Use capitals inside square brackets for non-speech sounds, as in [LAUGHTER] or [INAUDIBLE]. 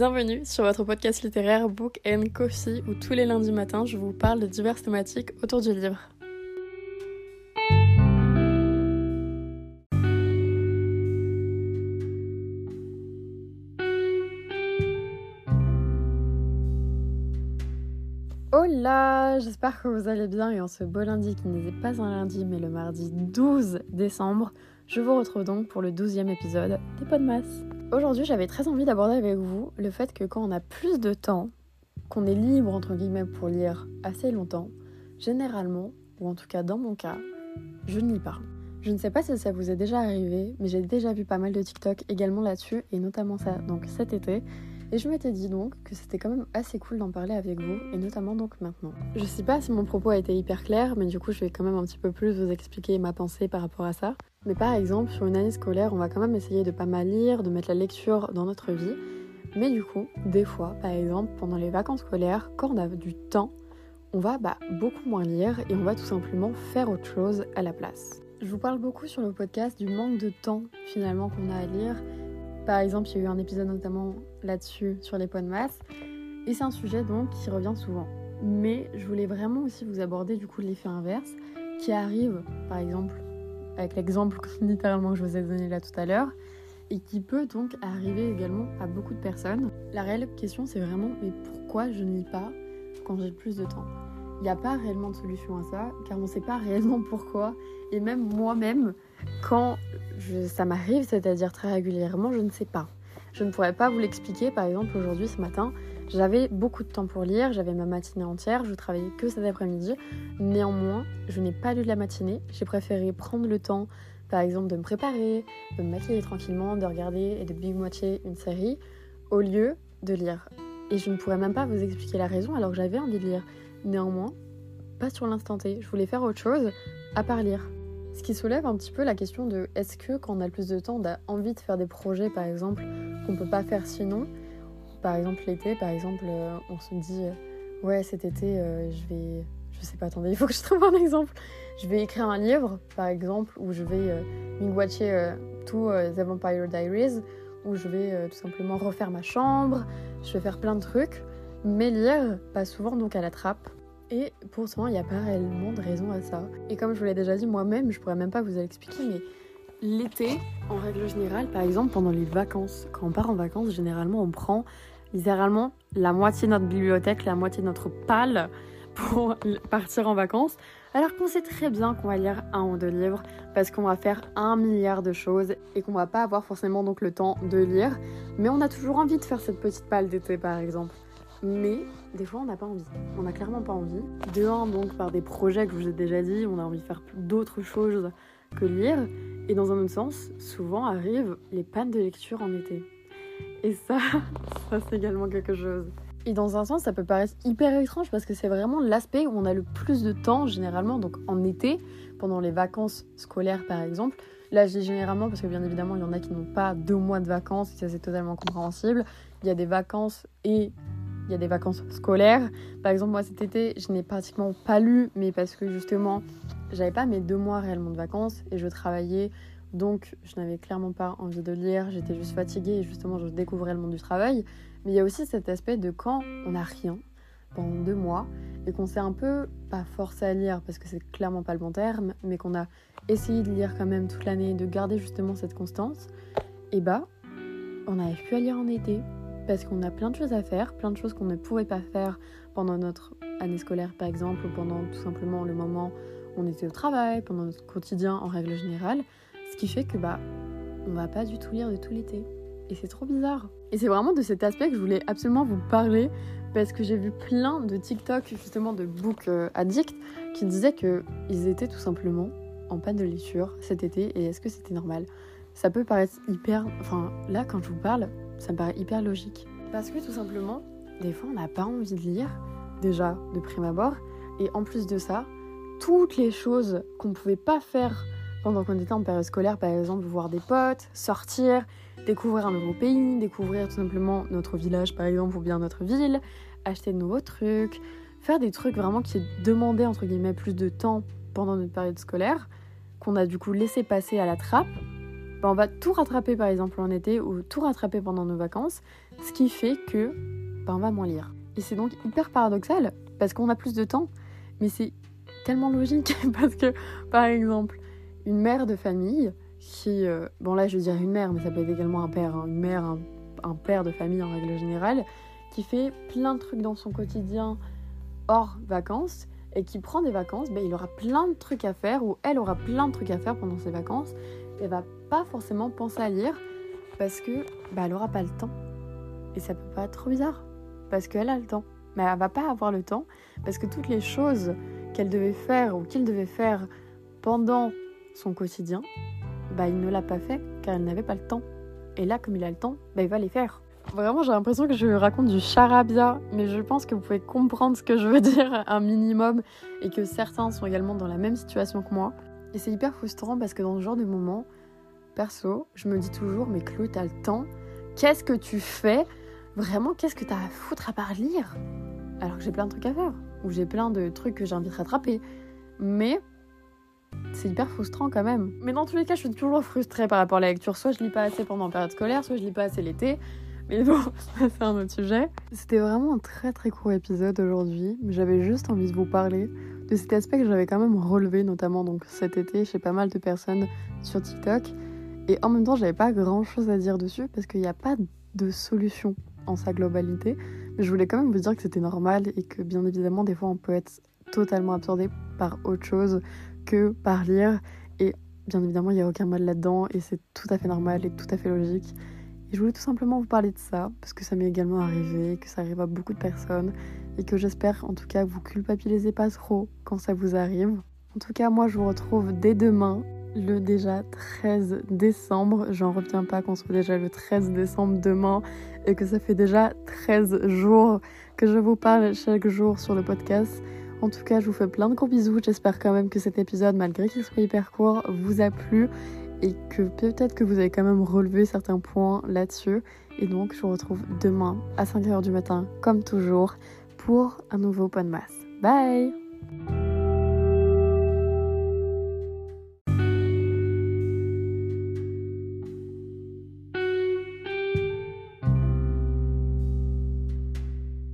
Bienvenue sur votre podcast littéraire Book and Coffee où tous les lundis matins je vous parle de diverses thématiques autour du livre. Hola, j'espère que vous allez bien et en ce beau lundi qui n'est pas un lundi mais le mardi 12 décembre, je vous retrouve donc pour le 12e épisode des Podmas. Aujourd'hui, j'avais très envie d'aborder avec vous le fait que quand on a plus de temps, qu'on est libre entre guillemets pour lire assez longtemps, généralement, ou en tout cas dans mon cas, je ne lis pas. Je ne sais pas si ça vous est déjà arrivé, mais j'ai déjà vu pas mal de TikTok également là-dessus, et notamment ça donc cet été. Et je m'étais dit donc que c'était quand même assez cool d'en parler avec vous, et notamment donc maintenant. Je sais pas si mon propos a été hyper clair, mais du coup je vais quand même un petit peu plus vous expliquer ma pensée par rapport à ça. Mais par exemple, sur une année scolaire, on va quand même essayer de pas mal lire, de mettre la lecture dans notre vie. Mais du coup, des fois, par exemple, pendant les vacances scolaires, quand on a du temps, on va bah, beaucoup moins lire et on va tout simplement faire autre chose à la place. Je vous parle beaucoup sur le podcast du manque de temps finalement qu'on a à lire. Par exemple, il y a eu un épisode notamment là-dessus sur les points de masse. Et c'est un sujet donc qui revient souvent. Mais je voulais vraiment aussi vous aborder du coup l'effet inverse qui arrive par exemple avec l'exemple [LAUGHS] littéralement que je vous ai donné là tout à l'heure, et qui peut donc arriver également à beaucoup de personnes. La réelle question c'est vraiment mais pourquoi je ne lis pas quand j'ai plus de temps? Il n'y a pas réellement de solution à ça, car on ne sait pas [LAUGHS] réellement pourquoi, et même moi-même, quand ça m'arrive, c'est-à-dire très régulièrement, je ne sais pas. Je ne pourrais pas vous l'expliquer, par exemple aujourd'hui ce matin, j'avais beaucoup de temps pour lire, j'avais ma matinée entière, je travaillais que cet après-midi. Néanmoins, je n'ai pas lu de la matinée. J'ai préféré prendre le temps, par exemple, de me préparer, de me maquiller tranquillement, de regarder et de big-watcher une série, au lieu de lire. Et je ne pourrais même pas vous expliquer la raison alors que j'avais envie de lire. Néanmoins, pas sur l'instant T. Je voulais faire autre chose à part lire. Ce qui soulève un petit peu la question de est-ce que quand on a le plus de temps, on a envie de faire des projets par exemple qu'on peut pas faire sinon? Par exemple, l'été, par exemple, euh, on se dit euh, Ouais, cet été, euh, je vais. Je sais pas, attendez, il faut que je trouve un exemple. Je vais écrire un livre, par exemple, où je vais watcher tout The Vampire Diaries, où je vais tout simplement refaire ma chambre, je vais faire plein de trucs, mais lire, pas souvent donc à la trappe. Et pourtant, il n'y a pas réellement de raison à ça. Et comme je vous l'ai déjà dit moi-même, je pourrais même pas vous l'expliquer, mais l'été, en règle générale, par exemple, pendant les vacances, quand on part en vacances, généralement, on prend littéralement la moitié de notre bibliothèque, la moitié de notre palle pour partir en vacances. Alors qu'on sait très bien qu'on va lire un ou deux livres parce qu'on va faire un milliard de choses et qu'on va pas avoir forcément donc le temps de lire. Mais on a toujours envie de faire cette petite palle d'été par exemple. Mais des fois on n'a pas envie. On n'a clairement pas envie. De un donc par des projets que je vous ai déjà dit, on a envie de faire d'autres choses que lire. Et dans un autre sens, souvent arrivent les pannes de lecture en été. Et ça, [LAUGHS] ça c'est également quelque chose. Et dans un sens, ça peut paraître hyper étrange parce que c'est vraiment l'aspect où on a le plus de temps généralement, donc en été, pendant les vacances scolaires par exemple. Là, je dis généralement parce que bien évidemment, il y en a qui n'ont pas deux mois de vacances, et ça c'est totalement compréhensible. Il y a des vacances et il y a des vacances scolaires. Par exemple, moi cet été, je n'ai pratiquement pas lu, mais parce que justement, j'avais pas mes deux mois réellement de vacances et je travaillais donc, je n'avais clairement pas envie de lire, j'étais juste fatiguée et justement, je découvrais le monde du travail. Mais il y a aussi cet aspect de quand on n'a rien pendant deux mois et qu'on s'est un peu, pas forcé à lire parce que c'est clairement pas le bon terme, mais qu'on a essayé de lire quand même toute l'année, de garder justement cette constance, et bah, on n'arrive plus à lire en été parce qu'on a plein de choses à faire, plein de choses qu'on ne pouvait pas faire pendant notre année scolaire par exemple, ou pendant tout simplement le moment on était au travail, pendant notre quotidien en règle générale. Ce qui fait que bah on va pas du tout lire de tout l'été. Et c'est trop bizarre. Et c'est vraiment de cet aspect que je voulais absolument vous parler parce que j'ai vu plein de TikTok justement de book euh, addicts qui disaient que ils étaient tout simplement en panne de lecture cet été et est-ce que c'était normal? Ça peut paraître hyper enfin là quand je vous parle, ça me paraît hyper logique parce que tout simplement des fois on n'a pas envie de lire déjà de prime abord et en plus de ça, toutes les choses qu'on pouvait pas faire pendant qu'on était en période scolaire, par exemple, voir des potes, sortir, découvrir un nouveau pays, découvrir tout simplement notre village, par exemple, ou bien notre ville, acheter de nouveaux trucs, faire des trucs vraiment qui demandaient, entre guillemets, plus de temps pendant notre période scolaire, qu'on a du coup laissé passer à la trappe, bah, on va tout rattraper par exemple en été ou tout rattraper pendant nos vacances, ce qui fait que bah, on va moins lire. Et c'est donc hyper paradoxal parce qu'on a plus de temps, mais c'est tellement logique [LAUGHS] parce que par exemple une mère de famille qui, euh, bon là je veux dire une mère, mais ça peut être également un père, hein, une mère, un, père de famille en règle générale, qui fait plein de trucs dans son quotidien hors vacances et qui prend des vacances, ben, il aura plein de trucs à faire ou elle aura plein de trucs à faire pendant ses vacances. Elle va pas forcément penser à lire parce que bah, elle aura pas le temps. Et ça peut pas être trop bizarre parce qu'elle a le temps. Mais elle va pas avoir le temps parce que toutes les choses qu'elle devait faire ou qu'il devait faire pendant son quotidien, bah, il ne l'a pas fait car elle n'avait pas le temps. Et là, comme il a le temps, bah, il va les faire. Vraiment, j'ai l'impression que je raconte du charabia, mais je pense que vous pouvez comprendre ce que je veux [LAUGHS] dire un minimum et que certains sont également dans la même situation que moi. Et c'est hyper frustrant parce que dans ce genre de moment, perso, je me dis toujours, mais Chloé, t'as le temps, qu'est-ce que tu fais? Vraiment, qu'est-ce que t'as à foutre à part lire? Alors que j'ai plein de trucs à faire, ou j'ai plein de trucs que j'ai envie de rattraper. Mais c'est hyper frustrant quand même. Mais dans tous les cas, je suis toujours frustrée par rapport à la lecture. Soit je lis pas assez pendant la période scolaire, soit je lis pas assez l'été. Mais bon, [LAUGHS] c'est un autre sujet. C'était vraiment un très très court épisode aujourd'hui. J'avais juste envie de vous parler de cet aspect que j'avais quand même relevé, notamment donc cet été chez pas mal de personnes sur TikTok. Et en même temps, j'avais pas grand chose à dire dessus parce qu'il n'y a pas de solution en sa globalité. Je voulais quand même vous dire que c'était normal et que bien évidemment, des fois, on peut être totalement absorbé par autre chose que par lire. Et bien évidemment, il n'y a aucun mal là-dedans et c'est tout à fait normal et tout à fait logique. Et je voulais tout simplement vous parler de ça parce que ça m'est également arrivé, que ça arrive à beaucoup de personnes et que j'espère en tout cas vous culpabilisez pas trop quand ça vous arrive. En tout cas, moi je vous retrouve dès demain, le déjà 13 décembre. J'en reviens pas qu'on soit déjà le 13 décembre demain et que ça fait déjà 13 jours que je vous parle chaque jour sur le podcast. En tout cas, je vous fais plein de gros bisous. J'espère quand même que cet épisode, malgré qu'il soit hyper court, vous a plu et que peut-être que vous avez quand même relevé certains points là-dessus. Et donc, je vous retrouve demain à 5h du matin, comme toujours, pour un nouveau point masse. Bye